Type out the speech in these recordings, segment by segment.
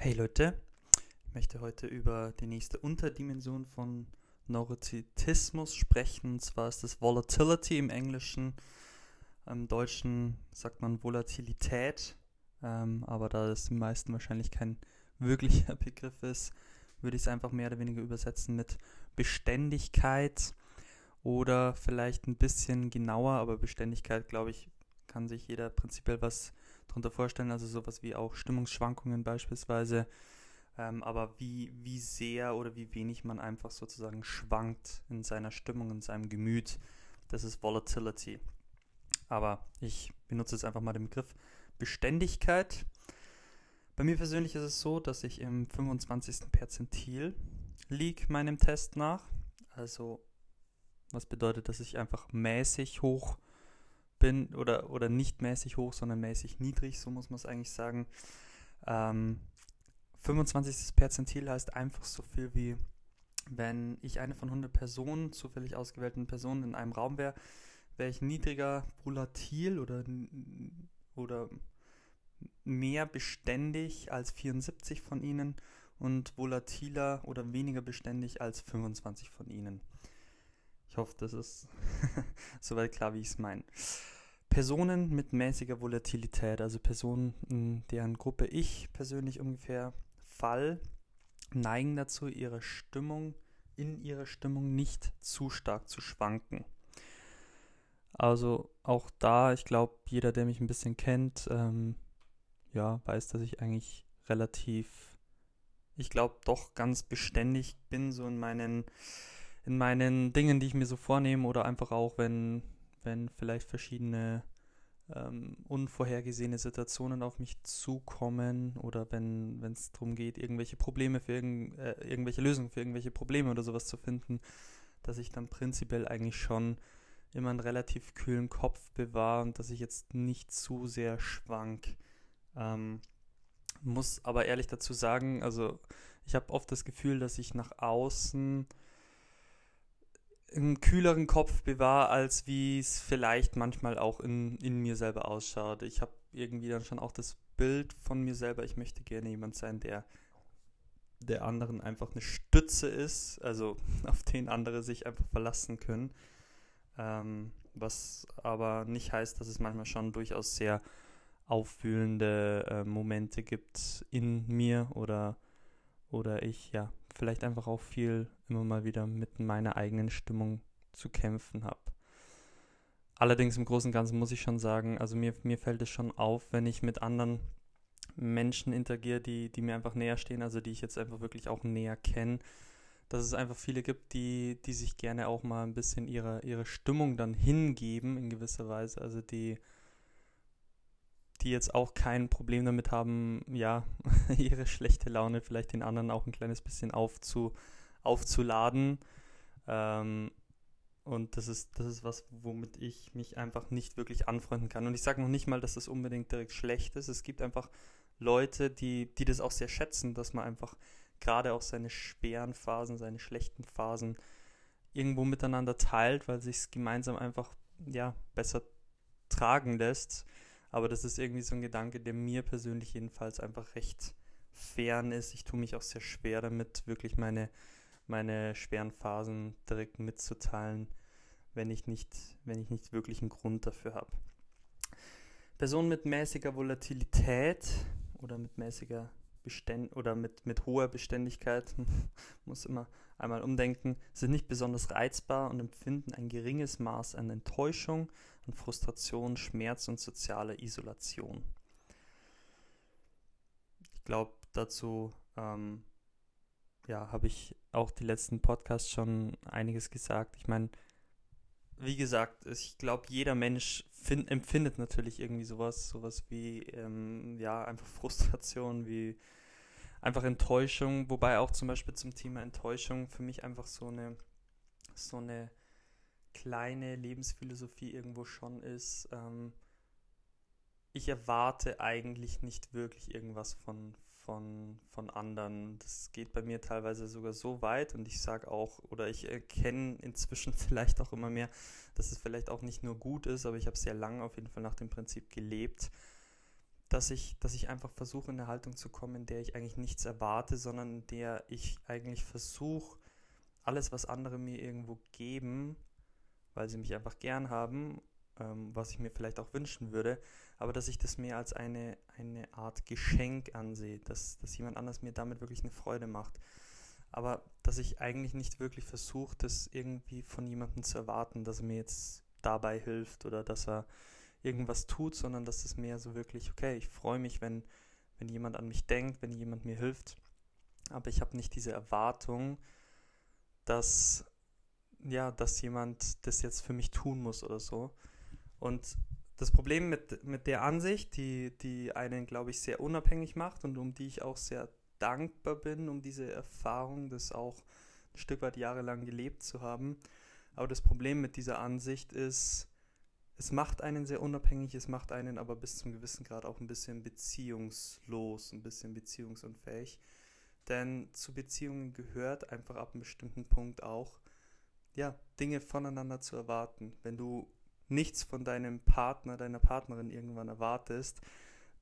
Hey Leute, ich möchte heute über die nächste Unterdimension von Neurotitismus sprechen. Und zwar ist das Volatility im Englischen. Im Deutschen sagt man Volatilität. Ähm, aber da das den meisten wahrscheinlich kein wirklicher Begriff ist, würde ich es einfach mehr oder weniger übersetzen mit Beständigkeit oder vielleicht ein bisschen genauer, aber Beständigkeit, glaube ich, kann sich jeder prinzipiell was darunter vorstellen, also sowas wie auch Stimmungsschwankungen beispielsweise, ähm, aber wie, wie sehr oder wie wenig man einfach sozusagen schwankt in seiner Stimmung, in seinem Gemüt, das ist Volatility. Aber ich benutze jetzt einfach mal den Begriff Beständigkeit. Bei mir persönlich ist es so, dass ich im 25. Perzentil liege meinem Test nach. Also was bedeutet, dass ich einfach mäßig hoch bin oder, oder nicht mäßig hoch, sondern mäßig niedrig, so muss man es eigentlich sagen. Ähm, 25. Perzentil heißt einfach so viel wie, wenn ich eine von 100 Personen, zufällig ausgewählten Personen in einem Raum wäre, wäre ich niedriger volatil oder, oder mehr beständig als 74 von ihnen und volatiler oder weniger beständig als 25 von ihnen. Ich hoffe, das ist soweit klar, wie ich es meine. Personen mit mäßiger Volatilität, also Personen, in deren Gruppe ich persönlich ungefähr fall, neigen dazu, ihre Stimmung, in ihrer Stimmung nicht zu stark zu schwanken. Also auch da, ich glaube, jeder, der mich ein bisschen kennt, ähm, ja, weiß, dass ich eigentlich relativ, ich glaube, doch ganz beständig bin, so in meinen in meinen Dingen, die ich mir so vornehme oder einfach auch, wenn, wenn vielleicht verschiedene ähm, unvorhergesehene Situationen auf mich zukommen oder wenn es darum geht, irgendwelche Probleme für irgend, äh, irgendwelche Lösungen für irgendwelche Probleme oder sowas zu finden, dass ich dann prinzipiell eigentlich schon immer einen relativ kühlen Kopf bewahre und dass ich jetzt nicht zu sehr schwank. Ähm, muss aber ehrlich dazu sagen, also ich habe oft das Gefühl, dass ich nach außen einen kühleren Kopf bewahre, als wie es vielleicht manchmal auch in, in mir selber ausschaut. Ich habe irgendwie dann schon auch das Bild von mir selber, ich möchte gerne jemand sein, der der anderen einfach eine Stütze ist, also auf den andere sich einfach verlassen können. Ähm, was aber nicht heißt, dass es manchmal schon durchaus sehr auffühlende äh, Momente gibt in mir oder, oder ich ja vielleicht einfach auch viel immer mal wieder mit meiner eigenen Stimmung zu kämpfen habe. Allerdings im Großen und Ganzen muss ich schon sagen, also mir, mir fällt es schon auf, wenn ich mit anderen Menschen interagiere, die, die mir einfach näher stehen, also die ich jetzt einfach wirklich auch näher kenne, dass es einfach viele gibt, die, die sich gerne auch mal ein bisschen ihre, ihre Stimmung dann hingeben in gewisser Weise, also die die jetzt auch kein Problem damit haben, ja, ihre schlechte Laune vielleicht den anderen auch ein kleines bisschen aufzu, aufzuladen. Ähm, und das ist, das ist was, womit ich mich einfach nicht wirklich anfreunden kann. Und ich sage noch nicht mal, dass das unbedingt direkt schlecht ist. Es gibt einfach Leute, die, die das auch sehr schätzen, dass man einfach gerade auch seine schweren Phasen, seine schlechten Phasen irgendwo miteinander teilt, weil sich es gemeinsam einfach ja, besser tragen lässt. Aber das ist irgendwie so ein Gedanke, der mir persönlich jedenfalls einfach recht fern ist. Ich tue mich auch sehr schwer damit, wirklich meine, meine schweren Phasen direkt mitzuteilen, wenn ich nicht, wenn ich nicht wirklich einen Grund dafür habe. Personen mit mäßiger Volatilität oder mit mäßiger Beständ oder mit, mit hoher Beständigkeit, muss immer einmal umdenken, sind nicht besonders reizbar und empfinden ein geringes Maß an Enttäuschung, an Frustration, Schmerz und soziale Isolation. Ich glaube, dazu ähm, ja, habe ich auch die letzten Podcasts schon einiges gesagt. Ich meine, wie gesagt, ich glaube, jeder Mensch find, empfindet natürlich irgendwie sowas, sowas wie, ähm, ja, einfach Frustration, wie einfach Enttäuschung, wobei auch zum Beispiel zum Thema Enttäuschung für mich einfach so eine, so eine kleine Lebensphilosophie irgendwo schon ist. Ähm, ich erwarte eigentlich nicht wirklich irgendwas von, von, von anderen. Das geht bei mir teilweise sogar so weit und ich sage auch, oder ich erkenne inzwischen vielleicht auch immer mehr, dass es vielleicht auch nicht nur gut ist, aber ich habe sehr lange auf jeden Fall nach dem Prinzip gelebt, dass ich, dass ich einfach versuche, in eine Haltung zu kommen, in der ich eigentlich nichts erwarte, sondern in der ich eigentlich versuche, alles, was andere mir irgendwo geben, weil sie mich einfach gern haben, ähm, was ich mir vielleicht auch wünschen würde, aber dass ich das mehr als eine, eine Art Geschenk ansehe, dass, dass jemand anders mir damit wirklich eine Freude macht. Aber dass ich eigentlich nicht wirklich versuche, das irgendwie von jemandem zu erwarten, dass er mir jetzt dabei hilft oder dass er irgendwas tut, sondern dass es mehr so wirklich, okay, ich freue mich, wenn, wenn jemand an mich denkt, wenn jemand mir hilft. Aber ich habe nicht diese Erwartung, dass, ja, dass jemand das jetzt für mich tun muss oder so. Und das Problem mit, mit der Ansicht, die, die einen, glaube ich, sehr unabhängig macht und um die ich auch sehr dankbar bin, um diese Erfahrung, das auch ein Stück weit jahrelang gelebt zu haben. Aber das Problem mit dieser Ansicht ist, es macht einen sehr unabhängig, es macht einen aber bis zum gewissen Grad auch ein bisschen beziehungslos, ein bisschen beziehungsunfähig. Denn zu Beziehungen gehört einfach ab einem bestimmten Punkt auch, ja, Dinge voneinander zu erwarten. Wenn du nichts von deinem Partner, deiner Partnerin irgendwann erwartest,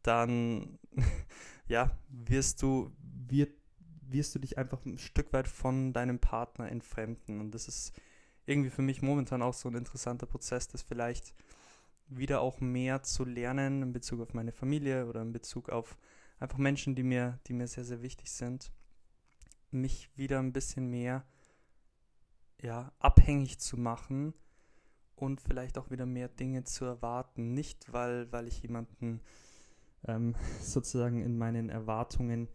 dann, ja, wirst du, wird, wirst du dich einfach ein Stück weit von deinem Partner entfremden. Und das ist irgendwie für mich momentan auch so ein interessanter Prozess, das vielleicht wieder auch mehr zu lernen in Bezug auf meine Familie oder in Bezug auf einfach Menschen, die mir, die mir sehr, sehr wichtig sind, mich wieder ein bisschen mehr ja, abhängig zu machen und vielleicht auch wieder mehr Dinge zu erwarten. Nicht, weil, weil ich jemanden ähm, sozusagen in meinen Erwartungen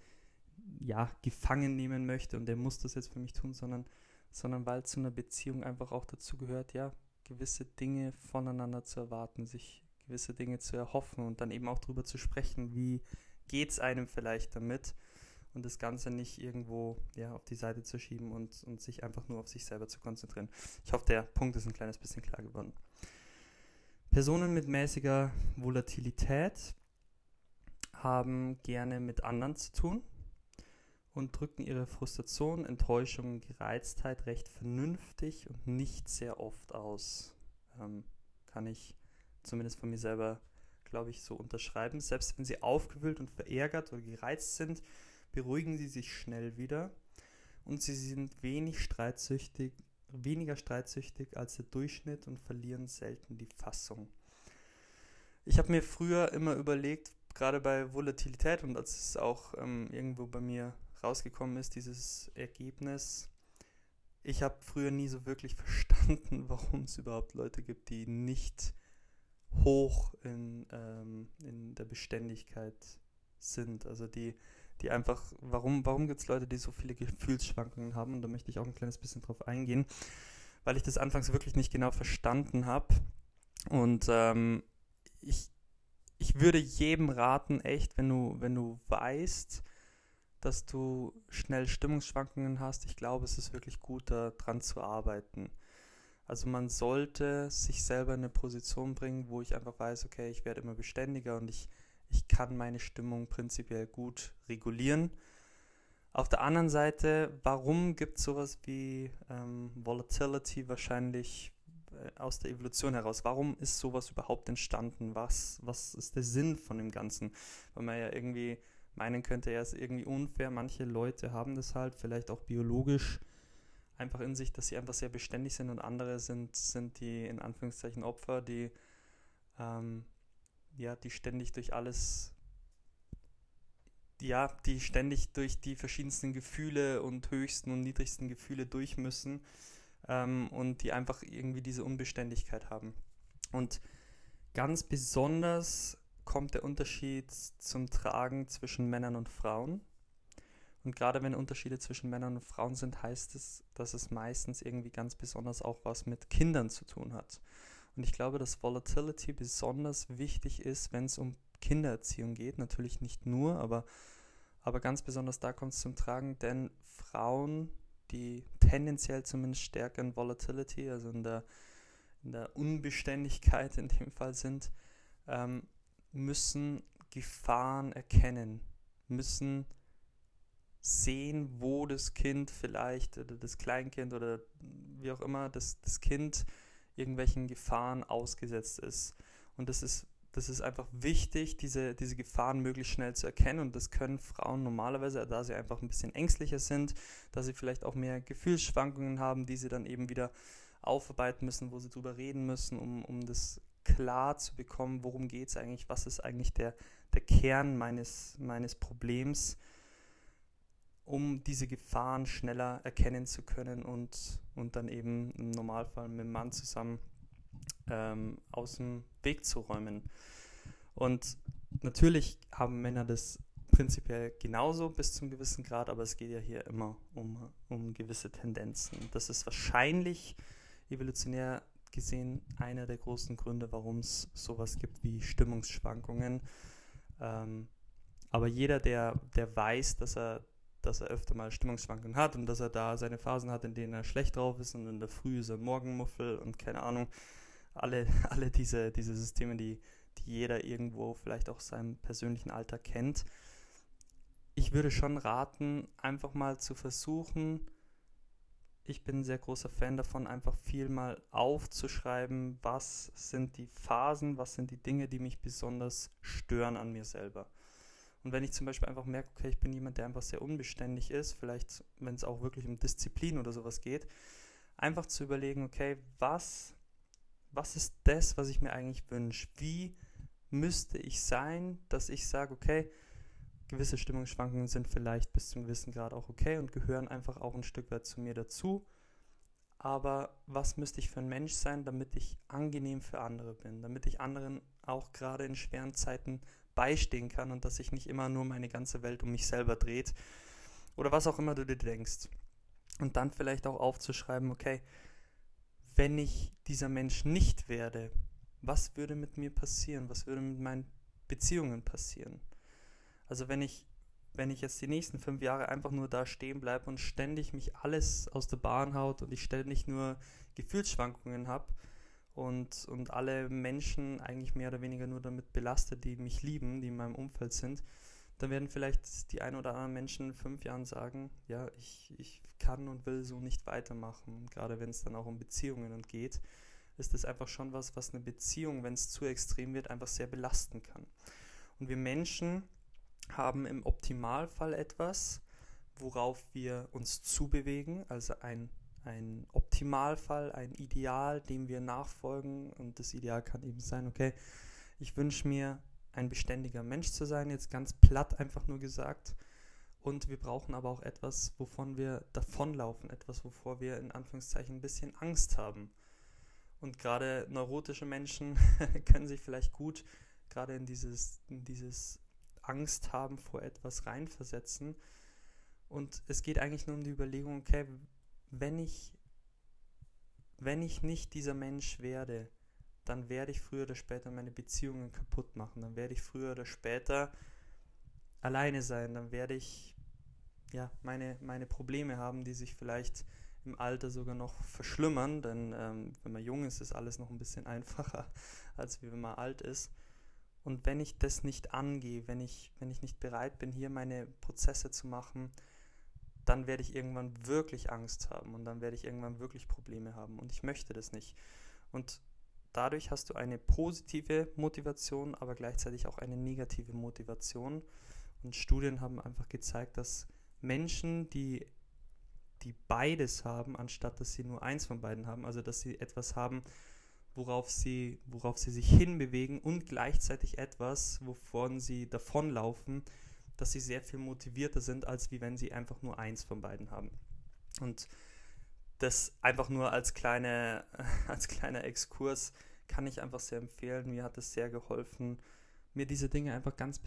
ja, gefangen nehmen möchte und der muss das jetzt für mich tun, sondern sondern weil zu einer Beziehung einfach auch dazu gehört, ja, gewisse Dinge voneinander zu erwarten, sich gewisse Dinge zu erhoffen und dann eben auch darüber zu sprechen, wie geht es einem vielleicht damit und das Ganze nicht irgendwo ja, auf die Seite zu schieben und, und sich einfach nur auf sich selber zu konzentrieren. Ich hoffe, der Punkt ist ein kleines bisschen klar geworden. Personen mit mäßiger Volatilität haben gerne mit anderen zu tun und drücken ihre Frustration, Enttäuschung, Gereiztheit recht vernünftig und nicht sehr oft aus. Ähm, kann ich zumindest von mir selber, glaube ich, so unterschreiben. Selbst wenn sie aufgewühlt und verärgert oder gereizt sind, beruhigen sie sich schnell wieder und sie sind wenig streitsüchtig, weniger streitsüchtig als der Durchschnitt und verlieren selten die Fassung. Ich habe mir früher immer überlegt, gerade bei Volatilität und als es auch ähm, irgendwo bei mir rausgekommen ist, dieses Ergebnis. Ich habe früher nie so wirklich verstanden, warum es überhaupt Leute gibt, die nicht hoch in, ähm, in der Beständigkeit sind. Also die, die einfach, warum, warum gibt es Leute, die so viele Gefühlsschwankungen haben? Und da möchte ich auch ein kleines bisschen drauf eingehen, weil ich das anfangs wirklich nicht genau verstanden habe. Und ähm, ich, ich würde jedem raten, echt, wenn du, wenn du weißt, dass du schnell Stimmungsschwankungen hast. Ich glaube, es ist wirklich gut, daran zu arbeiten. Also man sollte sich selber in eine Position bringen, wo ich einfach weiß, okay, ich werde immer beständiger und ich, ich kann meine Stimmung prinzipiell gut regulieren. Auf der anderen Seite, warum gibt es sowas wie ähm, Volatility wahrscheinlich äh, aus der Evolution heraus? Warum ist sowas überhaupt entstanden? Was, was ist der Sinn von dem Ganzen? Weil man ja irgendwie meinen könnte, er ist irgendwie unfair. Manche Leute haben das halt vielleicht auch biologisch einfach in sich, dass sie einfach sehr beständig sind und andere sind, sind die in Anführungszeichen Opfer, die ähm, ja, die ständig durch alles ja, die ständig durch die verschiedensten Gefühle und höchsten und niedrigsten Gefühle durch müssen ähm, und die einfach irgendwie diese Unbeständigkeit haben. Und ganz besonders kommt der Unterschied zum Tragen zwischen Männern und Frauen. Und gerade wenn Unterschiede zwischen Männern und Frauen sind, heißt es, dass es meistens irgendwie ganz besonders auch was mit Kindern zu tun hat. Und ich glaube, dass Volatility besonders wichtig ist, wenn es um Kindererziehung geht. Natürlich nicht nur, aber, aber ganz besonders da kommt es zum Tragen, denn Frauen, die tendenziell zumindest stärker in Volatility, also in der, in der Unbeständigkeit in dem Fall sind, ähm, müssen Gefahren erkennen, müssen sehen, wo das Kind vielleicht oder das Kleinkind oder wie auch immer das, das Kind irgendwelchen Gefahren ausgesetzt ist. Und das ist das ist einfach wichtig, diese, diese Gefahren möglichst schnell zu erkennen. Und das können Frauen normalerweise, da sie einfach ein bisschen ängstlicher sind, da sie vielleicht auch mehr Gefühlsschwankungen haben, die sie dann eben wieder aufarbeiten müssen, wo sie drüber reden müssen, um, um das klar zu bekommen, worum geht es eigentlich, was ist eigentlich der, der Kern meines, meines Problems, um diese Gefahren schneller erkennen zu können und, und dann eben im Normalfall mit dem Mann zusammen ähm, aus dem Weg zu räumen. Und natürlich haben Männer das prinzipiell genauso bis zum gewissen Grad, aber es geht ja hier immer um, um gewisse Tendenzen. Das ist wahrscheinlich evolutionär gesehen einer der großen Gründe, warum es sowas gibt wie Stimmungsschwankungen. Ähm, aber jeder, der, der weiß, dass er, dass er öfter mal Stimmungsschwankungen hat und dass er da seine Phasen hat, in denen er schlecht drauf ist und in der Früh ist er Morgenmuffel und keine Ahnung, alle, alle diese, diese Systeme, die, die jeder irgendwo vielleicht auch seinem persönlichen Alter kennt. Ich würde schon raten, einfach mal zu versuchen, ich bin ein sehr großer Fan davon, einfach viel mal aufzuschreiben, was sind die Phasen, was sind die Dinge, die mich besonders stören an mir selber. Und wenn ich zum Beispiel einfach merke, okay, ich bin jemand, der einfach sehr unbeständig ist, vielleicht, wenn es auch wirklich um Disziplin oder sowas geht, einfach zu überlegen, okay, was was ist das, was ich mir eigentlich wünsche? Wie müsste ich sein, dass ich sage, okay, gewisse Stimmungsschwankungen sind vielleicht bis zum gewissen Grad auch okay und gehören einfach auch ein Stück weit zu mir dazu. Aber was müsste ich für ein Mensch sein, damit ich angenehm für andere bin, damit ich anderen auch gerade in schweren Zeiten beistehen kann und dass sich nicht immer nur meine ganze Welt um mich selber dreht oder was auch immer du dir denkst. Und dann vielleicht auch aufzuschreiben, okay, wenn ich dieser Mensch nicht werde, was würde mit mir passieren? Was würde mit meinen Beziehungen passieren? Also wenn ich, wenn ich jetzt die nächsten fünf Jahre einfach nur da stehen bleibe und ständig mich alles aus der Bahn haut und ich ständig nur Gefühlsschwankungen habe und, und alle Menschen eigentlich mehr oder weniger nur damit belastet, die mich lieben, die in meinem Umfeld sind, dann werden vielleicht die ein oder anderen Menschen in fünf Jahren sagen, ja, ich, ich kann und will so nicht weitermachen. Und gerade wenn es dann auch um Beziehungen geht, ist das einfach schon was, was eine Beziehung, wenn es zu extrem wird, einfach sehr belasten kann. Und wir Menschen haben im Optimalfall etwas, worauf wir uns zubewegen, also ein, ein Optimalfall, ein Ideal, dem wir nachfolgen. Und das Ideal kann eben sein, okay, ich wünsche mir ein beständiger Mensch zu sein, jetzt ganz platt einfach nur gesagt. Und wir brauchen aber auch etwas, wovon wir davonlaufen, etwas, wovor wir in Anführungszeichen ein bisschen Angst haben. Und gerade neurotische Menschen können sich vielleicht gut gerade in dieses, in dieses Angst haben vor etwas reinversetzen. Und es geht eigentlich nur um die Überlegung, okay, wenn ich, wenn ich nicht dieser Mensch werde, dann werde ich früher oder später meine Beziehungen kaputt machen. Dann werde ich früher oder später alleine sein. Dann werde ich ja meine, meine Probleme haben, die sich vielleicht im Alter sogar noch verschlimmern. Denn ähm, wenn man jung ist, ist alles noch ein bisschen einfacher, als wenn man alt ist. Und wenn ich das nicht angehe, wenn ich, wenn ich nicht bereit bin, hier meine Prozesse zu machen, dann werde ich irgendwann wirklich Angst haben und dann werde ich irgendwann wirklich Probleme haben. Und ich möchte das nicht. Und dadurch hast du eine positive Motivation, aber gleichzeitig auch eine negative Motivation. Und Studien haben einfach gezeigt, dass Menschen, die, die beides haben, anstatt dass sie nur eins von beiden haben, also dass sie etwas haben, worauf sie, worauf sie sich hinbewegen und gleichzeitig etwas, wovon sie davonlaufen, dass sie sehr viel motivierter sind, als wie wenn sie einfach nur eins von beiden haben. Und das einfach nur als, kleine, als kleiner Exkurs kann ich einfach sehr empfehlen. Mir hat es sehr geholfen, mir diese Dinge einfach ganz,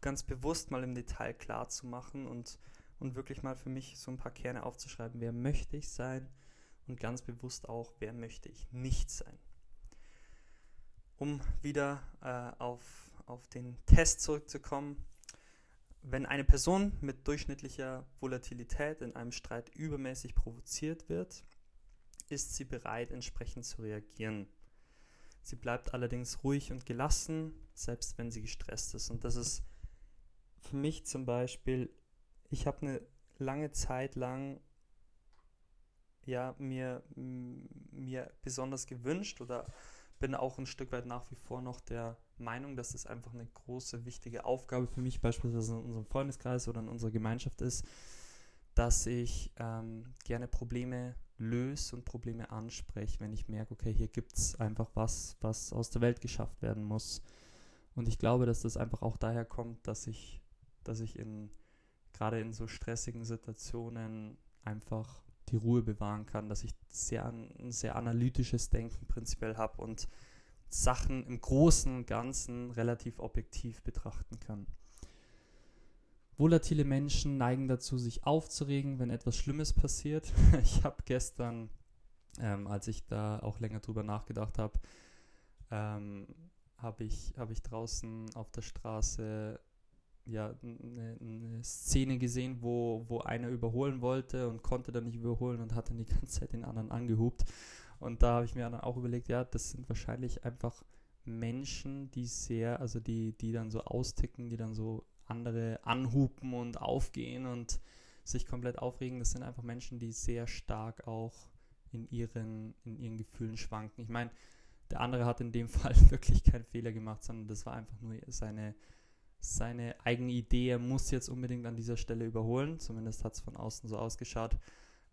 ganz bewusst mal im Detail klar zu machen und, und wirklich mal für mich so ein paar Kerne aufzuschreiben. Wer möchte ich sein? Und ganz bewusst auch, wer möchte ich nicht sein? Um wieder äh, auf, auf den Test zurückzukommen. Wenn eine Person mit durchschnittlicher Volatilität in einem Streit übermäßig provoziert wird, ist sie bereit, entsprechend zu reagieren. Sie bleibt allerdings ruhig und gelassen, selbst wenn sie gestresst ist. Und das ist für mich zum Beispiel, ich habe eine lange Zeit lang ja, mir, mir besonders gewünscht oder bin auch ein Stück weit nach wie vor noch der Meinung, dass das einfach eine große, wichtige Aufgabe für mich beispielsweise in unserem Freundeskreis oder in unserer Gemeinschaft ist, dass ich ähm, gerne Probleme löse und Probleme anspreche, wenn ich merke, okay, hier gibt es einfach was, was aus der Welt geschafft werden muss. Und ich glaube, dass das einfach auch daher kommt, dass ich, dass ich in gerade in so stressigen Situationen einfach die Ruhe bewahren kann, dass ich sehr, ein sehr analytisches Denken prinzipiell habe und Sachen im Großen und Ganzen relativ objektiv betrachten kann. Volatile Menschen neigen dazu, sich aufzuregen, wenn etwas Schlimmes passiert. Ich habe gestern, ähm, als ich da auch länger drüber nachgedacht habe, ähm, habe ich, hab ich draußen auf der Straße ja, eine, eine, Szene gesehen, wo, wo einer überholen wollte und konnte dann nicht überholen und hat dann die ganze Zeit den anderen angehupt. Und da habe ich mir dann auch überlegt, ja, das sind wahrscheinlich einfach Menschen, die sehr, also die, die dann so austicken, die dann so andere anhupen und aufgehen und sich komplett aufregen. Das sind einfach Menschen, die sehr stark auch in ihren, in ihren Gefühlen schwanken. Ich meine, der andere hat in dem Fall wirklich keinen Fehler gemacht, sondern das war einfach nur seine, seine eigene Idee. Muss jetzt unbedingt an dieser Stelle überholen. Zumindest hat es von außen so ausgeschaut.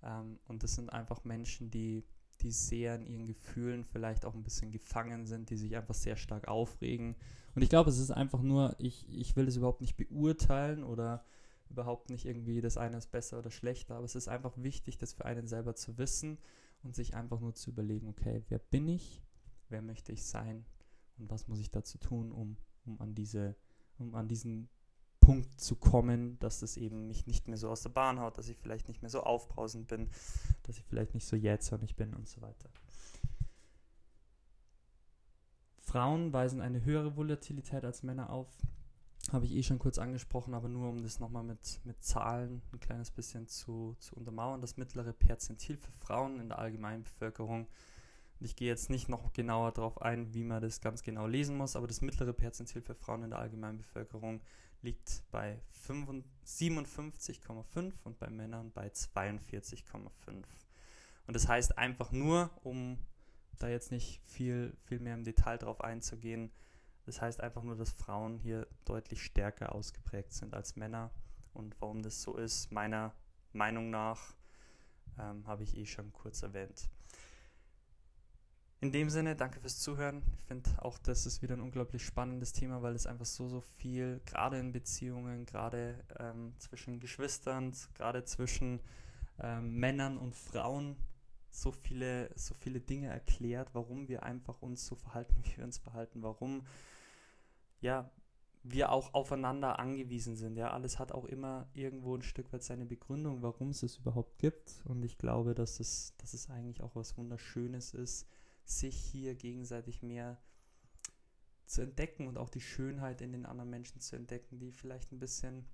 Ähm, und das sind einfach Menschen, die, die sehr in ihren Gefühlen vielleicht auch ein bisschen gefangen sind, die sich einfach sehr stark aufregen. Und ich glaube, es ist einfach nur, ich, ich will das überhaupt nicht beurteilen oder überhaupt nicht irgendwie, das eine ist besser oder schlechter, aber es ist einfach wichtig, das für einen selber zu wissen und sich einfach nur zu überlegen, okay, wer bin ich, wer möchte ich sein und was muss ich dazu tun, um, um an diese, um an diesen Punkt zu kommen, dass es eben mich nicht mehr so aus der Bahn haut, dass ich vielleicht nicht mehr so aufbrausend bin, dass ich vielleicht nicht so jähzornig bin und so weiter. Frauen weisen eine höhere Volatilität als Männer auf. Habe ich eh schon kurz angesprochen, aber nur um das nochmal mit, mit Zahlen ein kleines bisschen zu, zu untermauern. Das mittlere Perzentil für Frauen in der allgemeinen Bevölkerung ich gehe jetzt nicht noch genauer darauf ein, wie man das ganz genau lesen muss, aber das mittlere Perzentil für Frauen in der allgemeinen Bevölkerung liegt bei 57,5 und bei Männern bei 42,5. Und das heißt einfach nur, um da jetzt nicht viel, viel mehr im Detail drauf einzugehen, das heißt einfach nur, dass Frauen hier deutlich stärker ausgeprägt sind als Männer. Und warum das so ist, meiner Meinung nach, ähm, habe ich eh schon kurz erwähnt. In dem Sinne, danke fürs Zuhören. Ich finde auch, das ist wieder ein unglaublich spannendes Thema, weil es einfach so, so viel, gerade in Beziehungen, gerade ähm, zwischen Geschwistern, gerade zwischen ähm, Männern und Frauen, so viele, so viele Dinge erklärt, warum wir einfach uns so verhalten, wie wir uns verhalten, warum ja, wir auch aufeinander angewiesen sind. Ja, alles hat auch immer irgendwo ein Stück weit seine Begründung, warum es es überhaupt gibt. Und ich glaube, dass es, dass es eigentlich auch was Wunderschönes ist, sich hier gegenseitig mehr zu entdecken und auch die Schönheit in den anderen Menschen zu entdecken, die vielleicht ein bisschen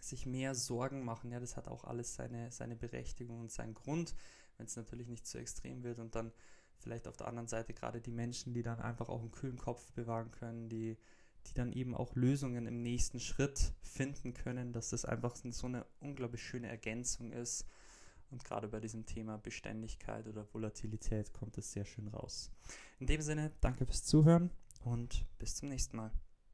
sich mehr Sorgen machen. Ja, das hat auch alles seine, seine Berechtigung und seinen Grund, wenn es natürlich nicht zu extrem wird und dann vielleicht auf der anderen Seite gerade die Menschen, die dann einfach auch einen kühlen Kopf bewahren können, die, die dann eben auch Lösungen im nächsten Schritt finden können, dass das einfach so eine unglaublich schöne Ergänzung ist und gerade bei diesem Thema Beständigkeit oder Volatilität kommt es sehr schön raus. In dem Sinne, danke fürs Zuhören und bis zum nächsten Mal.